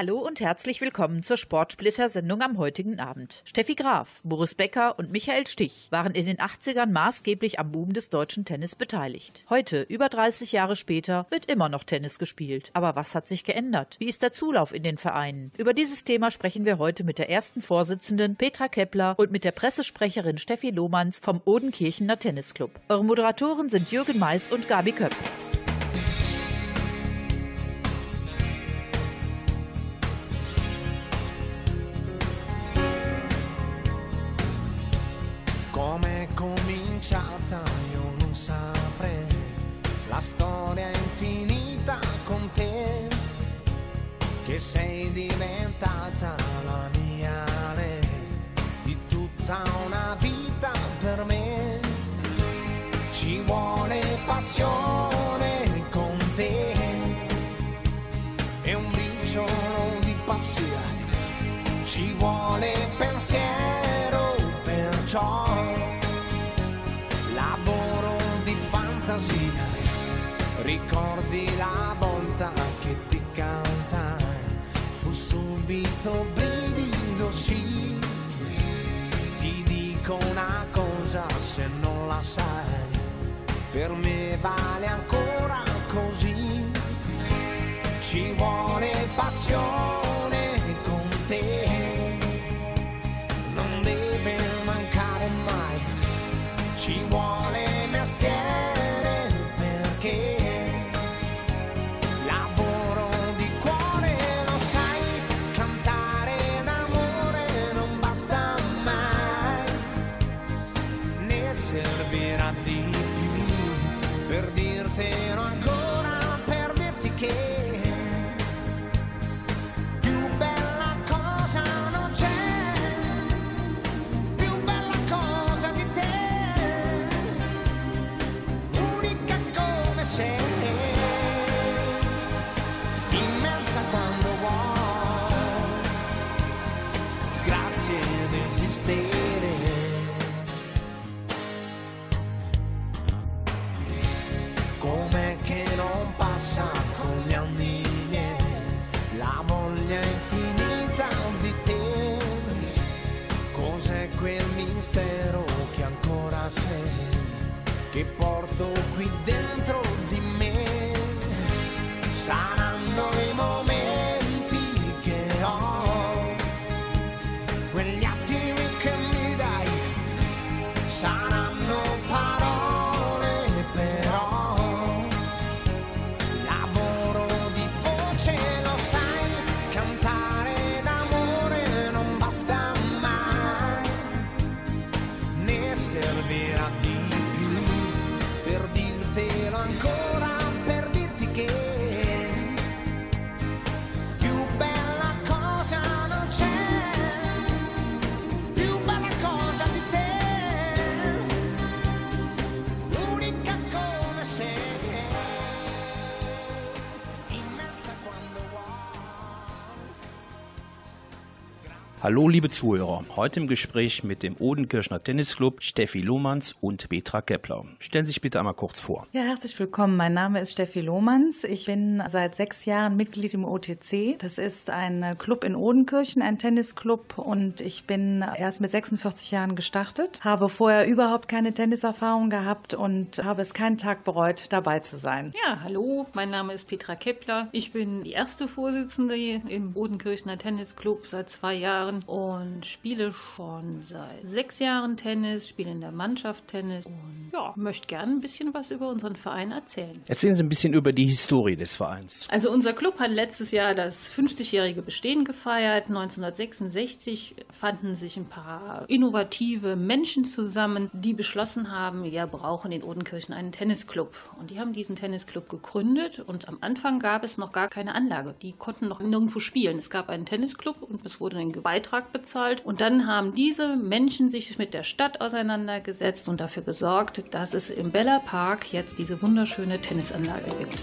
Hallo und herzlich willkommen zur Sportsplitter-Sendung am heutigen Abend. Steffi Graf, Boris Becker und Michael Stich waren in den 80ern maßgeblich am Boom des deutschen Tennis beteiligt. Heute, über 30 Jahre später, wird immer noch Tennis gespielt. Aber was hat sich geändert? Wie ist der Zulauf in den Vereinen? Über dieses Thema sprechen wir heute mit der ersten Vorsitzenden Petra Kepler und mit der Pressesprecherin Steffi Lohmanns vom Odenkirchener Tennisclub. Eure Moderatoren sind Jürgen Mais und Gabi Köpp. Se non la sai. Per me vale ancora così. Ci vuole passione Com'è che non passa con gli anni la voglia infinita di te? Cos'è quel mistero che ancora sei, che porto qui dentro di me? Saranno Hallo liebe Zuhörer, heute im Gespräch mit dem Odenkirchner Tennisclub Steffi Lohmanns und Petra Kepler. Stellen Sie sich bitte einmal kurz vor. Ja, herzlich willkommen. Mein Name ist Steffi Lohmanns. Ich bin seit sechs Jahren Mitglied im OTC. Das ist ein Club in Odenkirchen, ein Tennisclub. Und ich bin erst mit 46 Jahren gestartet, habe vorher überhaupt keine Tenniserfahrung gehabt und habe es keinen Tag bereut, dabei zu sein. Ja, hallo, mein Name ist Petra Kepler. Ich bin die erste Vorsitzende im Bodenkirchener Tennisclub seit zwei Jahren und spiele schon seit sechs Jahren Tennis, spiele in der Mannschaft Tennis und ja, möchte gerne ein bisschen was über unseren Verein erzählen. Erzählen Sie ein bisschen über die Historie des Vereins. Also unser Club hat letztes Jahr das 50-jährige Bestehen gefeiert. 1966 fanden sich ein paar innovative Menschen zusammen, die beschlossen haben, wir brauchen in Odenkirchen einen Tennisclub. Und die haben diesen Tennisclub gegründet und am Anfang gab es noch gar keine Anlage. Die konnten noch nirgendwo spielen. Es gab einen Tennisclub und es wurde ein Beitrag bezahlt. Und dann haben diese Menschen sich mit der Stadt auseinandergesetzt und dafür gesorgt, dass es im Bella Park jetzt diese wunderschöne Tennisanlage gibt.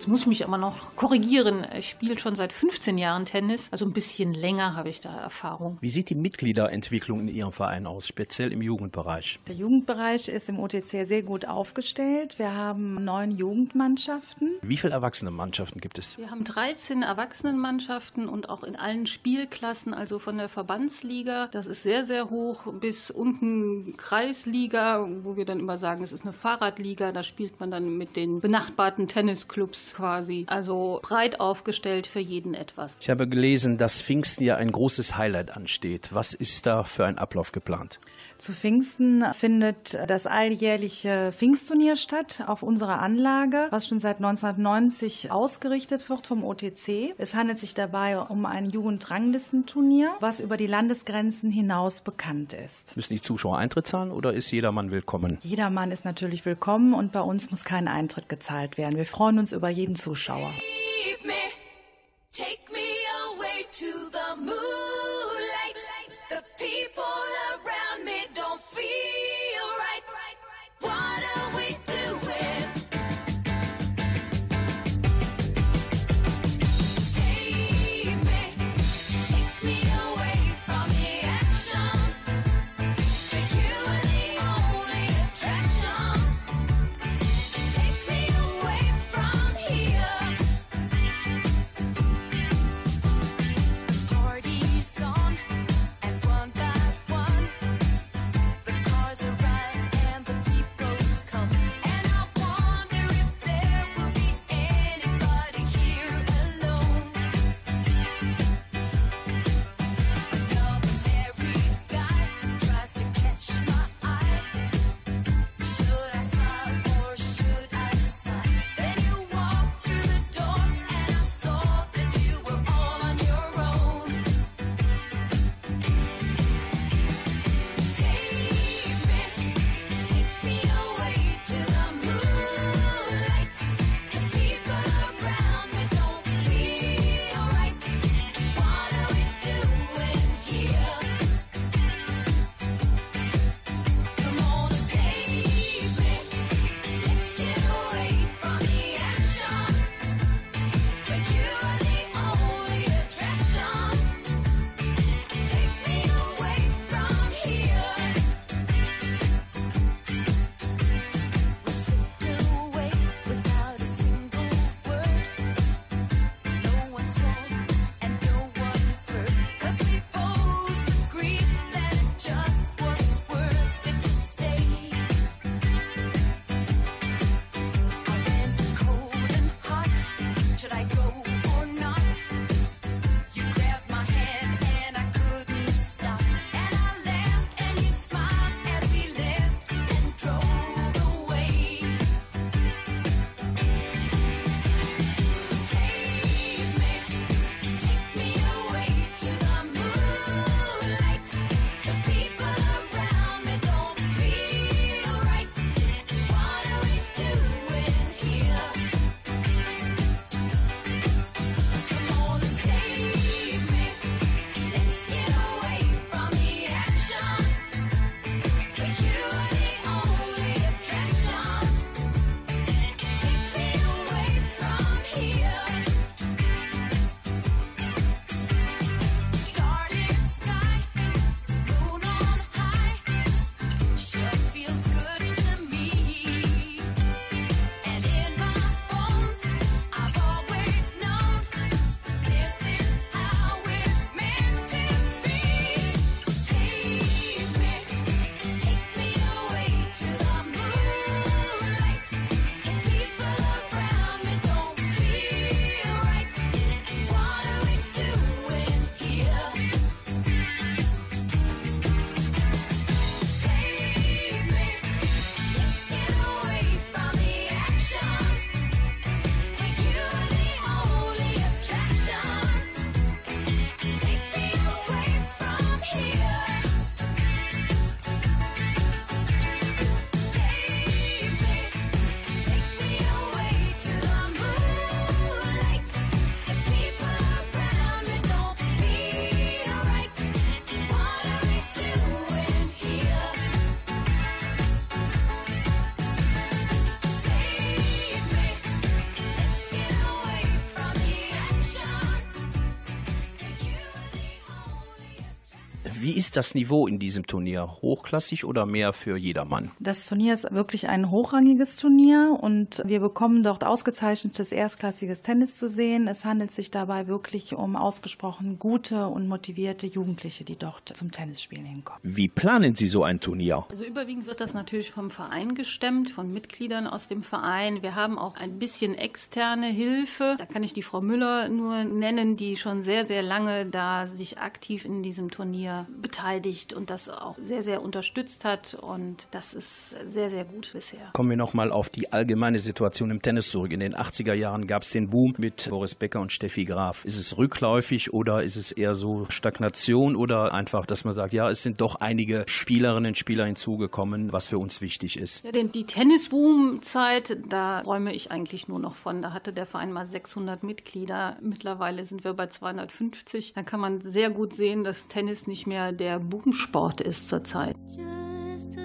Jetzt muss ich mich aber noch korrigieren. Ich spiele schon seit 15 Jahren Tennis, also ein bisschen länger habe ich da Erfahrung. Wie sieht die Mitgliederentwicklung in Ihrem Verein aus, speziell im Jugendbereich? Der Jugendbereich ist im OTC sehr gut aufgestellt. Wir haben neun Jugendmannschaften. Wie viele erwachsene Mannschaften gibt es? Wir haben 13 Erwachsenenmannschaften und auch in allen Spielklassen, also von der Verbandsliga, das ist sehr, sehr hoch, bis unten Kreisliga, wo wir dann immer sagen, es ist eine Fahrradliga, da spielt man dann mit den benachbarten Tennisclubs quasi. Also breit aufgestellt für jeden etwas. Ich habe gelesen, dass Pfingsten ja ein großes Highlight ansteht. Was ist da für ein Ablauf geplant? Zu Pfingsten findet das alljährliche Pfingstturnier statt auf unserer Anlage, was schon seit 1990 ausgerichtet wird vom OTC. Es handelt sich dabei um ein Jugendranglistenturnier, was über die Landesgrenzen hinaus bekannt ist. Müssen die Zuschauer Eintritt zahlen oder ist jedermann willkommen? Jedermann ist natürlich willkommen und bei uns muss kein Eintritt gezahlt werden. Wir freuen uns über jeden Zuschauer. Leave me, take me away to the moonlight. Ist das Niveau in diesem Turnier? Hochklassig oder mehr für jedermann? Das Turnier ist wirklich ein hochrangiges Turnier und wir bekommen dort ausgezeichnetes erstklassiges Tennis zu sehen. Es handelt sich dabei wirklich um ausgesprochen gute und motivierte Jugendliche, die dort zum Tennisspielen hinkommen. Wie planen Sie so ein Turnier? Also überwiegend wird das natürlich vom Verein gestemmt, von Mitgliedern aus dem Verein. Wir haben auch ein bisschen externe Hilfe. Da kann ich die Frau Müller nur nennen, die schon sehr, sehr lange da sich aktiv in diesem Turnier beteiligt und das auch sehr, sehr unterstützt hat. Und das ist sehr, sehr gut bisher. Kommen wir nochmal auf die allgemeine Situation im Tennis zurück. In den 80er Jahren gab es den Boom mit Boris Becker und Steffi Graf. Ist es rückläufig oder ist es eher so Stagnation oder einfach, dass man sagt, ja, es sind doch einige Spielerinnen und Spieler hinzugekommen, was für uns wichtig ist? Ja, denn die Tennisboom-Zeit, da räume ich eigentlich nur noch von. Da hatte der Verein mal 600 Mitglieder. Mittlerweile sind wir bei 250. Da kann man sehr gut sehen, dass Tennis nicht mehr der Boomsport ist zurzeit. Just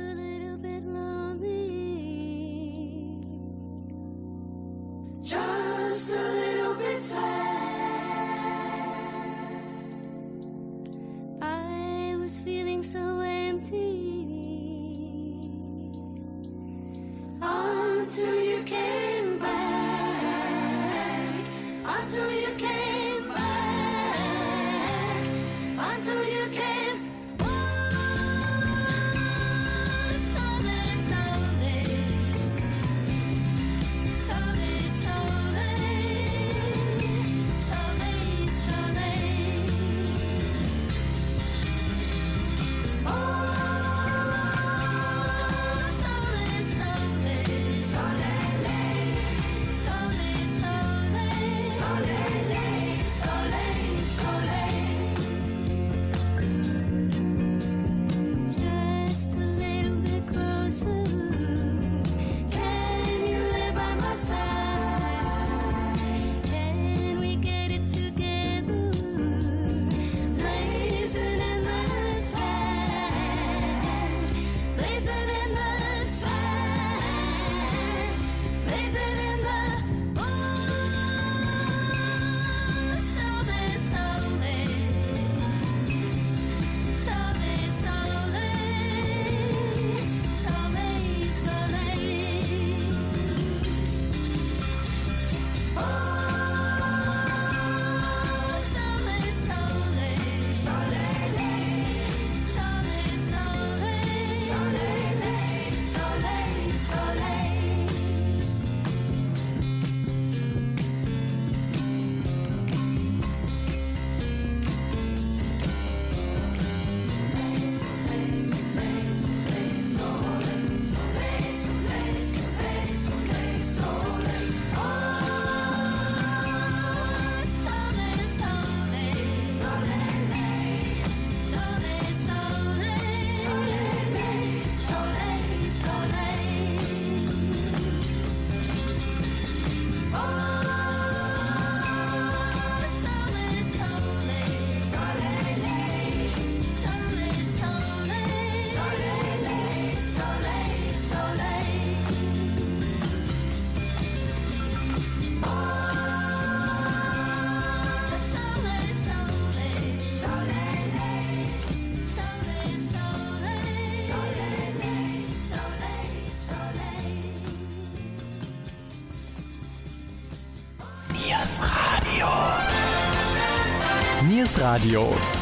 Radio.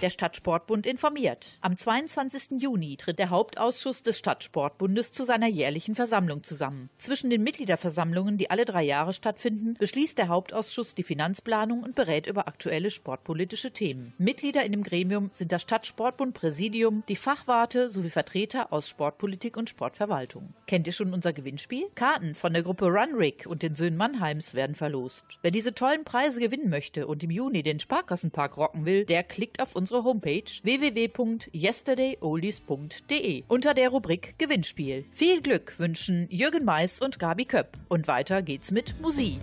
Der Stadtsportbund informiert. Am 22. Juni tritt der Hauptausschuss des Stadtsportbundes zu seiner jährlichen Versammlung zusammen. Zwischen den Mitgliederversammlungen, die alle drei Jahre stattfinden, beschließt der Hauptausschuss die Finanzplanung und berät über aktuelle sportpolitische Themen. Mitglieder in dem Gremium sind das Stadtsportbund Präsidium, die Fachwarte sowie Vertreter aus Sportpolitik und Sportverwaltung. Kennt ihr schon unser Gewinnspiel? Karten von der Gruppe Runrig und den Söhnen Mannheims werden verlost. Wer diese tollen Preise gewinnen möchte und im Juni den Sparkassenpark rocken will, der klickt auf unsere Homepage www.yesterdayoldies.de unter der Rubrik Gewinnspiel. Viel Glück wünschen Jürgen Mais und Gabi Köpp. Und weiter geht's mit Musik.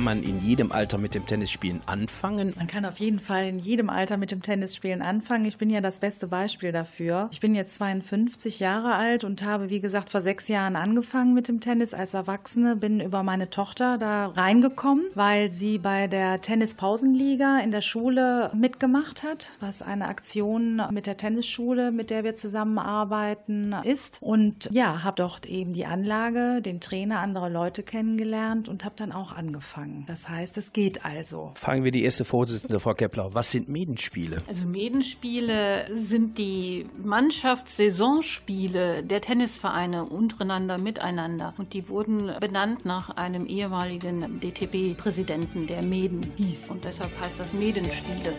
Kann man in jedem Alter mit dem Tennisspielen anfangen? Man kann auf jeden Fall in jedem Alter mit dem Tennisspielen anfangen. Ich bin ja das beste Beispiel dafür. Ich bin jetzt 52 Jahre alt und habe, wie gesagt, vor sechs Jahren angefangen mit dem Tennis als Erwachsene. Bin über meine Tochter da reingekommen, weil sie bei der Tennispausenliga in der Schule mitgemacht hat, was eine Aktion mit der Tennisschule, mit der wir zusammenarbeiten, ist. Und ja, habe dort eben die Anlage, den Trainer, andere Leute kennengelernt und habe dann auch angefangen. Das heißt, es geht also. Fragen wir die erste Vorsitzende, Frau Kepler. Was sind Medenspiele? Also Medenspiele sind die Mannschaftssaisonspiele der Tennisvereine untereinander, miteinander. Und die wurden benannt nach einem ehemaligen DTB-Präsidenten, der Meden hieß. Und deshalb heißt das Medenspiele.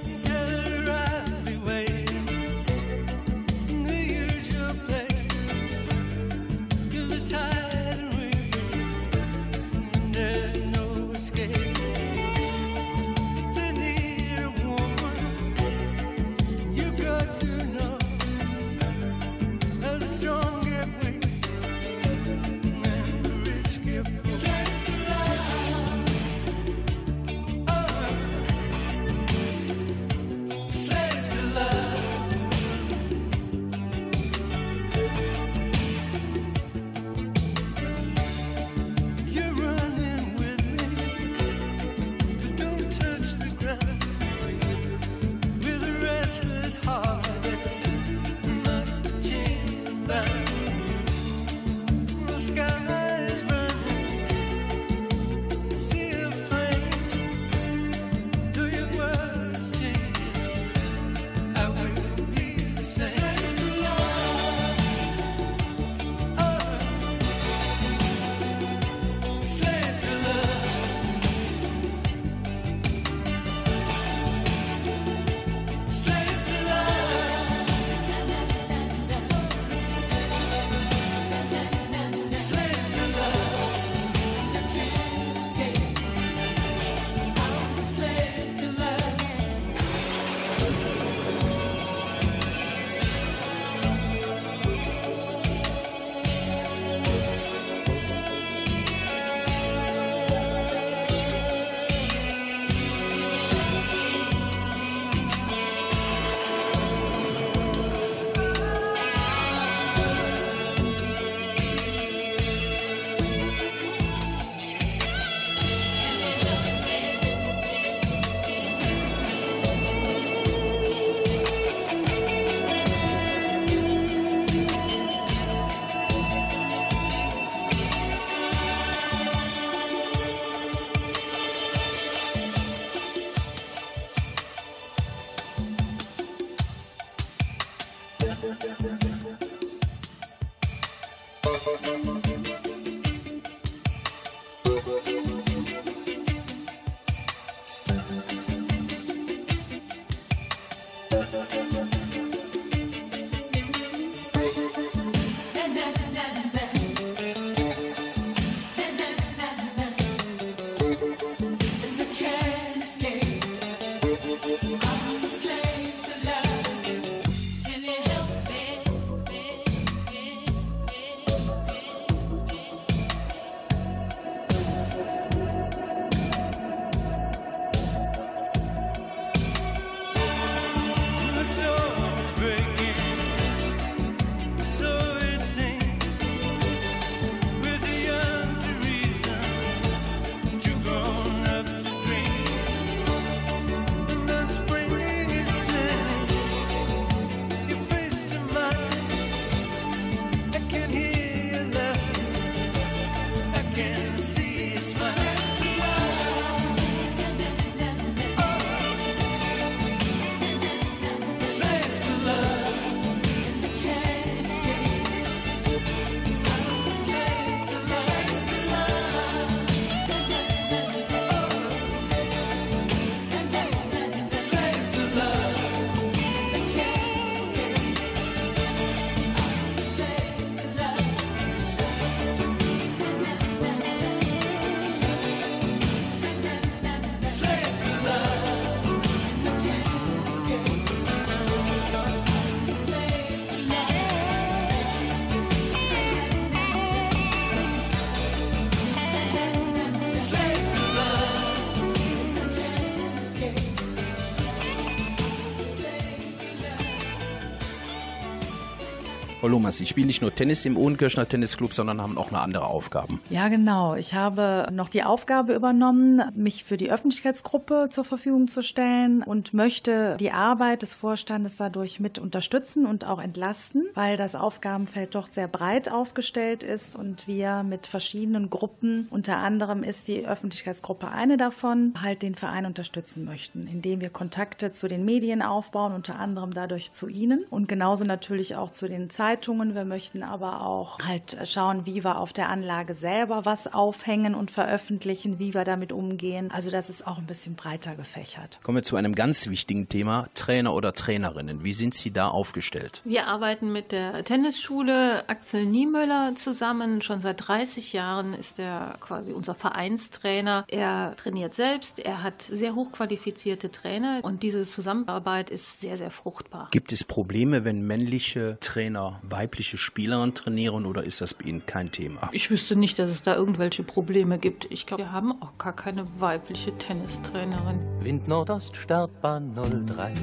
Lomas, Sie spielen nicht nur Tennis im Ohnenkirchner Tennisclub, sondern haben auch noch andere Aufgaben. Ja, genau. Ich habe noch die Aufgabe übernommen, mich für die Öffentlichkeitsgruppe zur Verfügung zu stellen und möchte die Arbeit des Vorstandes dadurch mit unterstützen und auch entlasten, weil das Aufgabenfeld doch sehr breit aufgestellt ist und wir mit verschiedenen Gruppen, unter anderem ist die Öffentlichkeitsgruppe eine davon, halt den Verein unterstützen möchten, indem wir Kontakte zu den Medien aufbauen, unter anderem dadurch zu Ihnen und genauso natürlich auch zu den Zeitungen Zeitungen. Wir möchten aber auch halt schauen, wie wir auf der Anlage selber was aufhängen und veröffentlichen, wie wir damit umgehen. Also das ist auch ein bisschen breiter gefächert. Kommen wir zu einem ganz wichtigen Thema, Trainer oder Trainerinnen. Wie sind Sie da aufgestellt? Wir arbeiten mit der Tennisschule Axel Niemöller zusammen. Schon seit 30 Jahren ist er quasi unser Vereinstrainer. Er trainiert selbst, er hat sehr hochqualifizierte Trainer und diese Zusammenarbeit ist sehr, sehr fruchtbar. Gibt es Probleme, wenn männliche Trainer weibliche Spielerinnen trainieren oder ist das bei Ihnen kein Thema? Ich wüsste nicht, dass es da irgendwelche Probleme gibt. Ich glaube, wir haben auch gar keine weibliche Tennistrainerin. Wind Nordost Startbahn 03.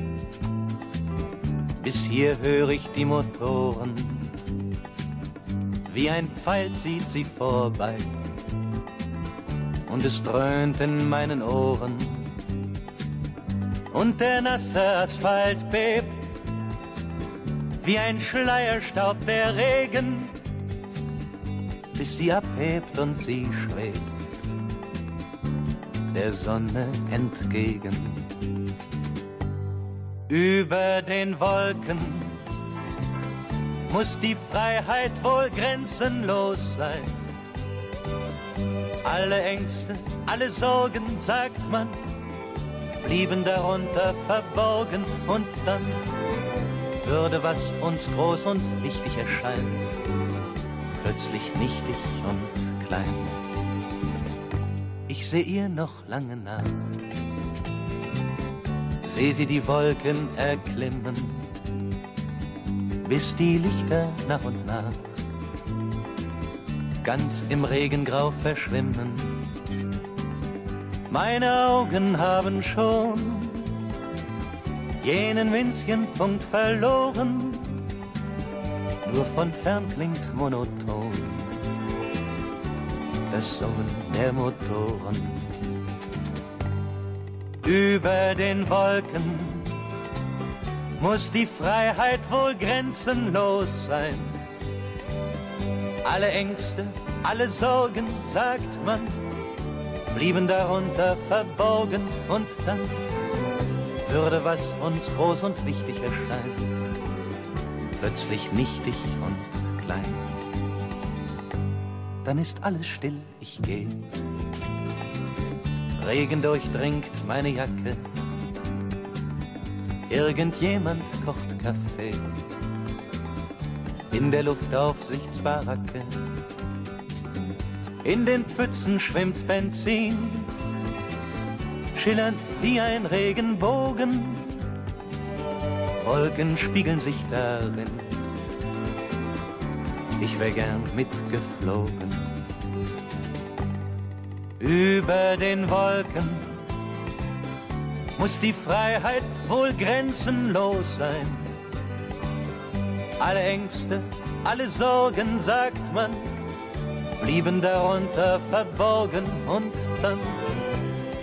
Bis hier höre ich die Motoren. Wie ein Pfeil zieht sie vorbei. Und es dröhnt in meinen Ohren. Und der nasse Asphalt bebt wie ein Schleierstaub der Regen, bis sie abhebt und sie schwebt der Sonne entgegen. Über den Wolken muss die Freiheit wohl grenzenlos sein. Alle Ängste, alle Sorgen, sagt man, blieben darunter verborgen und dann würde, was uns groß und wichtig erscheint, plötzlich nichtig und klein. Ich seh ihr noch lange nach, seh sie die Wolken erklimmen, bis die Lichter nach und nach ganz im Regengrau verschwimmen. Meine Augen haben schon jenen winzigen Punkt verloren, nur von fern klingt monoton das Summen der Motoren. Über den Wolken muss die Freiheit wohl grenzenlos sein. Alle Ängste, alle Sorgen, sagt man, blieben darunter verborgen und dann würde, was uns groß und wichtig erscheint, plötzlich nichtig und klein. Dann ist alles still, ich geh. Regen durchdringt meine Jacke. Irgendjemand kocht Kaffee. In der Luftaufsichtsbaracke. In den Pfützen schwimmt Benzin schillernd wie ein Regenbogen. Wolken spiegeln sich darin. Ich wär gern mitgeflogen. Über den Wolken muss die Freiheit wohl grenzenlos sein. Alle Ängste, alle Sorgen, sagt man, blieben darunter verborgen und dann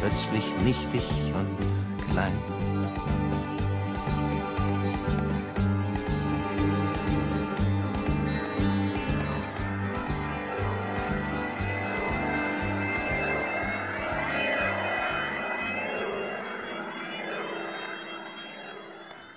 plötzlich nichtig und klein.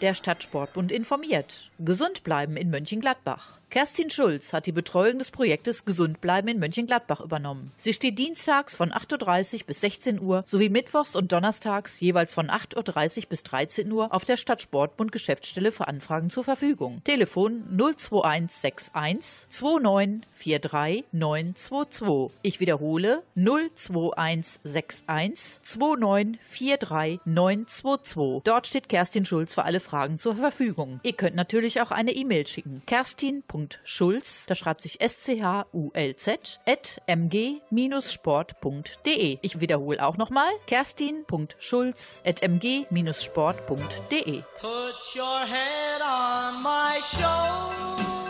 Der Stadtsportbund informiert. Gesund bleiben in Mönchengladbach. Kerstin Schulz hat die Betreuung des Projektes Gesund bleiben in Mönchengladbach übernommen. Sie steht dienstags von 8.30 Uhr bis 16 Uhr sowie mittwochs und donnerstags jeweils von 8.30 Uhr bis 13 Uhr auf der Stadtsportbund Geschäftsstelle für Anfragen zur Verfügung. Telefon 02161 2943 922. Ich wiederhole 02161 2943 922. Dort steht Kerstin Schulz für alle Fragen zur Verfügung. Ihr könnt natürlich auch eine E-Mail schicken. Kerstin.schulz, da schreibt sich S-C-H-U-L-Z, at mg-sport.de. Ich wiederhole auch nochmal Kerstin.schulz at mg-sport.de. Put your head on my shoulder.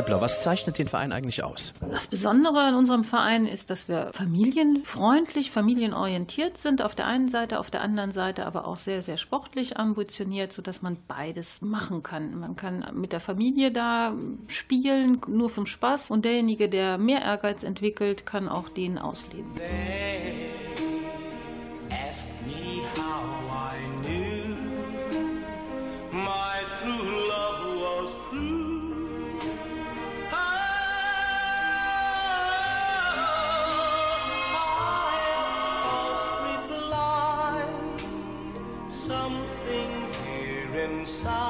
Kepler, was zeichnet den Verein eigentlich aus? Das Besondere an unserem Verein ist, dass wir familienfreundlich, familienorientiert sind auf der einen Seite, auf der anderen Seite aber auch sehr, sehr sportlich ambitioniert, sodass man beides machen kann. Man kann mit der Familie da spielen, nur vom Spaß und derjenige, der mehr Ehrgeiz entwickelt, kann auch den ausleben. They 山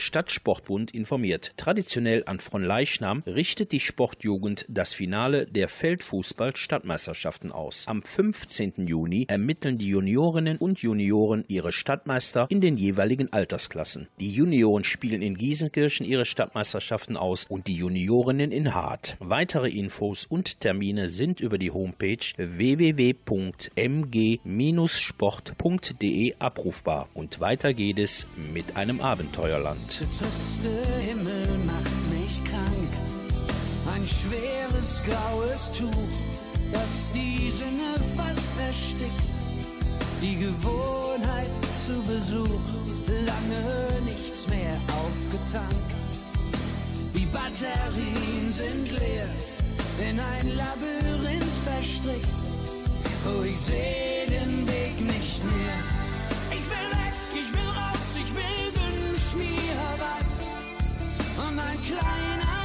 Stadtsportbund informiert. Traditionell an Fronleichnam richtet die Sportjugend das Finale der Feldfußball-Stadtmeisterschaften aus. Am 15. Juni ermitteln die Juniorinnen und Junioren ihre Stadtmeister in den jeweiligen Altersklassen. Die Junioren spielen in Giesenkirchen ihre Stadtmeisterschaften aus und die Juniorinnen in Hart. Weitere Infos und Termine sind über die Homepage www.mg-sport.de abrufbar. Und weiter geht es mit einem Abenteuerland. Der triste Himmel macht mich krank. Ein schweres graues Tuch, das die Sinne fast erstickt. Die Gewohnheit zu Besuch, lange nichts mehr aufgetankt. Die Batterien sind leer, in ein Labyrinth verstrickt. Oh, ich seh den Weg nicht mehr. Ich will weg, ich will raus, Und ein kleiner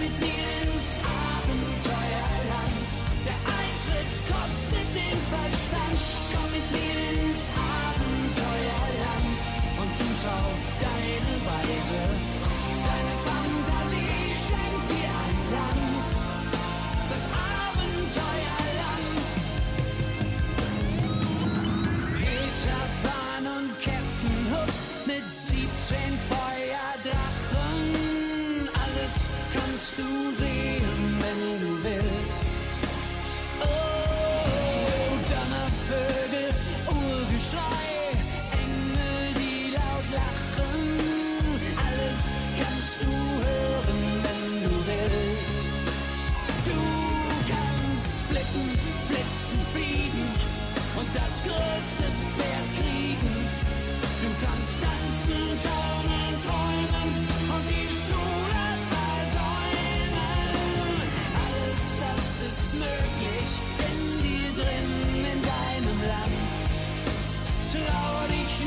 mit mir ins Abenteuerland, der Eintritt kostet den Verstand. Komm mit mir ins Abenteuerland und tu's auf deine Weise. Deine Fantasie schenkt dir ein Land, das Abenteuerland. Peter Pan und Captain Hook mit 17 Feuerdrachen.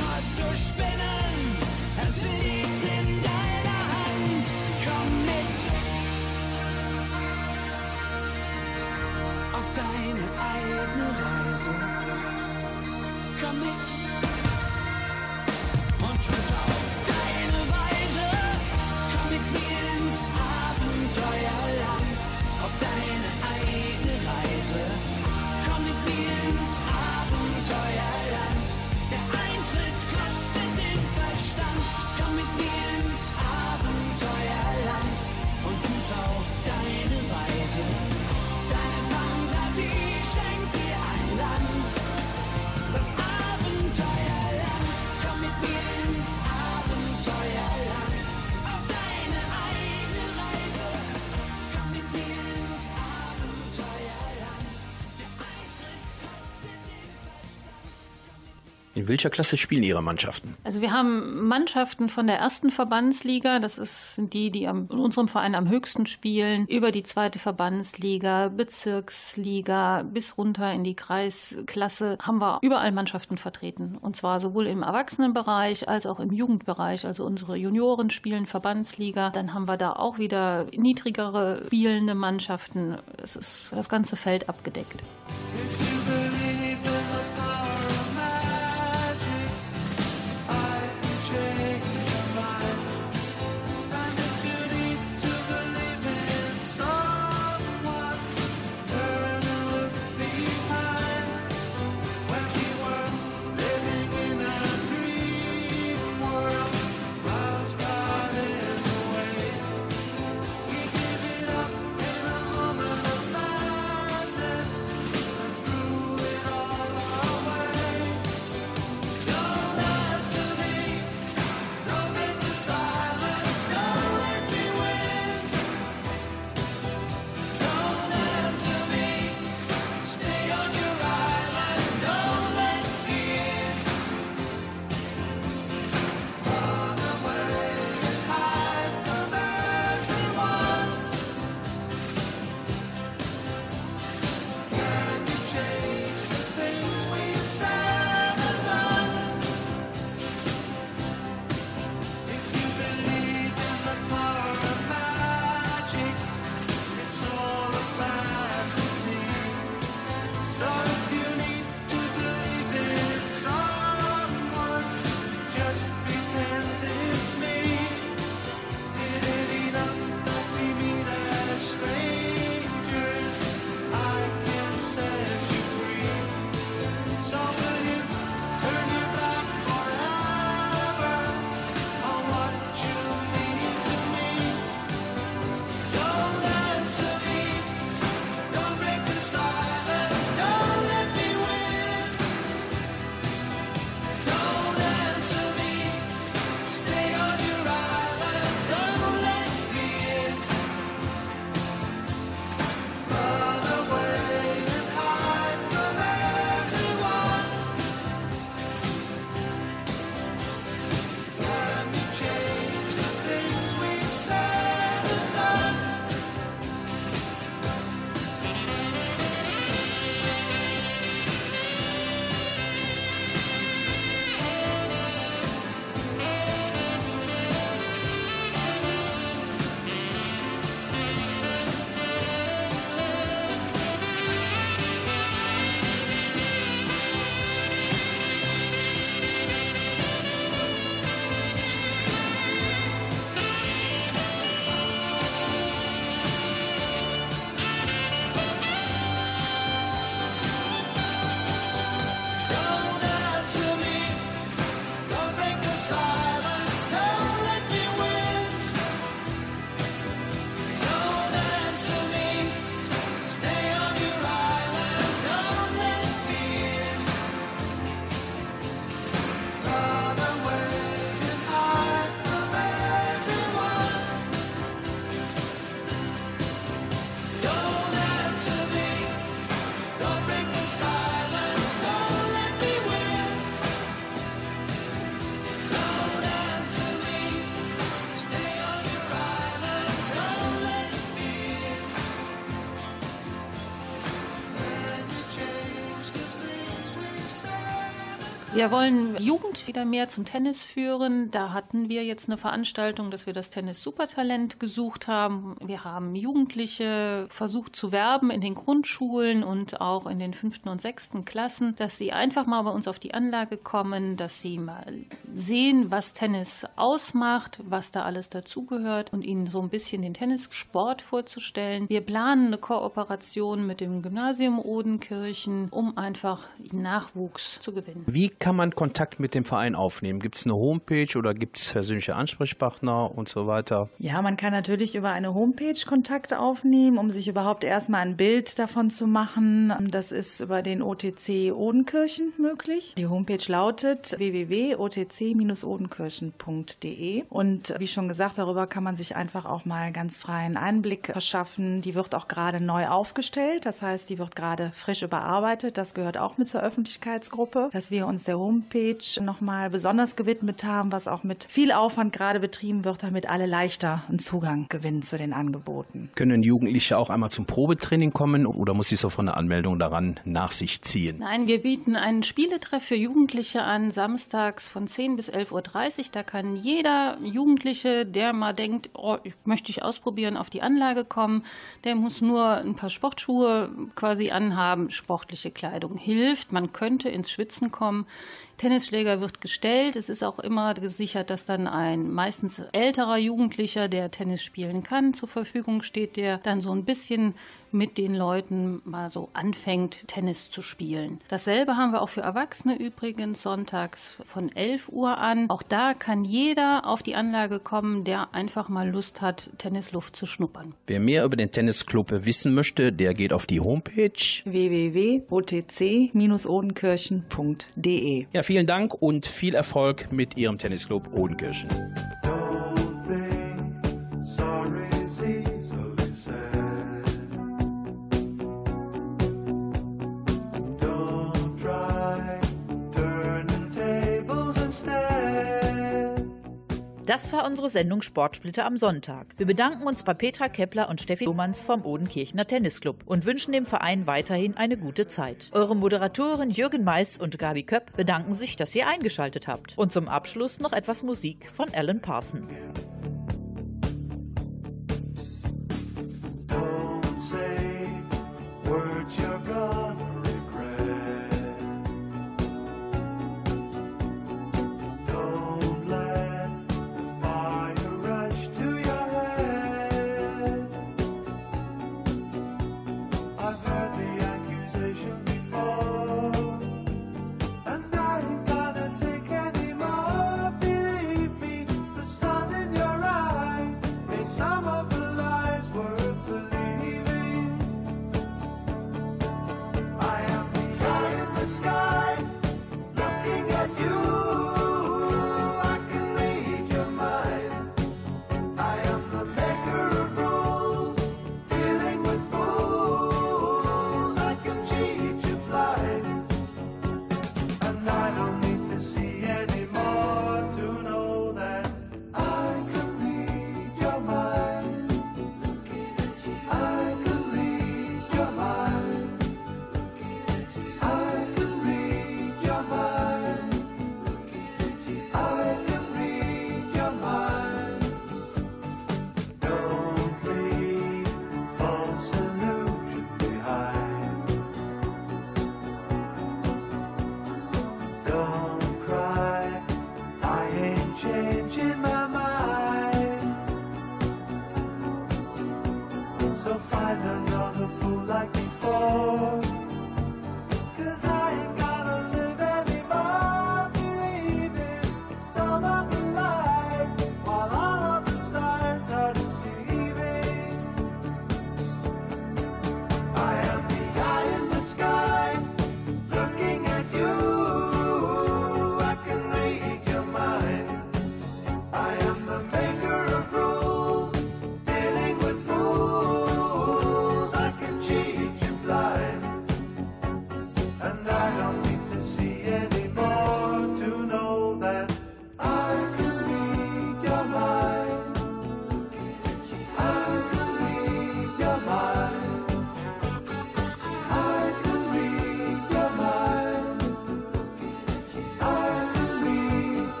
much you're spinning. Welcher Klasse spielen Ihre Mannschaften? Also wir haben Mannschaften von der ersten Verbandsliga, das ist, sind die, die am, in unserem Verein am höchsten spielen, über die zweite Verbandsliga, Bezirksliga bis runter in die Kreisklasse haben wir überall Mannschaften vertreten. Und zwar sowohl im Erwachsenenbereich als auch im Jugendbereich. Also unsere Junioren spielen Verbandsliga. Dann haben wir da auch wieder niedrigere spielende Mannschaften. Es ist das ganze Feld abgedeckt. Wir wollen Jugend wieder mehr zum Tennis führen. Da hatten wir jetzt eine Veranstaltung, dass wir das Tennis Supertalent gesucht haben. Wir haben Jugendliche versucht zu werben in den Grundschulen und auch in den fünften und sechsten Klassen, dass sie einfach mal bei uns auf die Anlage kommen, dass sie mal sehen, was Tennis ausmacht, was da alles dazugehört und ihnen so ein bisschen den Tennissport vorzustellen. Wir planen eine Kooperation mit dem Gymnasium Odenkirchen, um einfach Nachwuchs zu gewinnen. Wie kann man Kontakt mit dem Verein aufnehmen? Gibt es eine Homepage oder gibt es persönliche Ansprechpartner und so weiter? Ja, man kann natürlich über eine Homepage Kontakt aufnehmen, um sich überhaupt erstmal ein Bild davon zu machen. Das ist über den OTC Odenkirchen möglich. Die Homepage lautet www.otc-odenkirchen.de und wie schon gesagt, darüber kann man sich einfach auch mal ganz freien Einblick verschaffen. Die wird auch gerade neu aufgestellt, das heißt, die wird gerade frisch überarbeitet. Das gehört auch mit zur Öffentlichkeitsgruppe, dass wir uns der Homepage nochmal besonders gewidmet haben, was auch mit viel Aufwand gerade betrieben wird, damit alle leichter einen Zugang gewinnen zu den Angeboten. Können Jugendliche auch einmal zum Probetraining kommen oder muss ich so von der Anmeldung daran nach sich ziehen? Nein, wir bieten einen Spieletreff für Jugendliche an, samstags von 10 bis 11.30 Uhr. Da kann jeder Jugendliche, der mal denkt, oh, ich möchte ich ausprobieren, auf die Anlage kommen. Der muss nur ein paar Sportschuhe quasi anhaben. Sportliche Kleidung hilft. Man könnte ins Schwitzen kommen. Tennisschläger wird gestellt. Es ist auch immer gesichert, dass dann ein meistens älterer Jugendlicher, der Tennis spielen kann, zur Verfügung steht, der dann so ein bisschen mit den Leuten mal so anfängt, Tennis zu spielen. Dasselbe haben wir auch für Erwachsene übrigens sonntags von 11 Uhr an. Auch da kann jeder auf die Anlage kommen, der einfach mal Lust hat, Tennisluft zu schnuppern. Wer mehr über den Tennisclub wissen möchte, der geht auf die Homepage. www.otc-odenkirchen.de Ja, vielen Dank und viel Erfolg mit Ihrem Tennisclub Odenkirchen. Das war unsere Sendung Sportsplitter am Sonntag. Wir bedanken uns bei Petra Kepler und Steffi Lohmanns vom Odenkirchener Tennisclub und wünschen dem Verein weiterhin eine gute Zeit. Eure Moderatoren Jürgen Mais und Gabi Köpp bedanken sich, dass ihr eingeschaltet habt. Und zum Abschluss noch etwas Musik von Alan Parson. Don't say words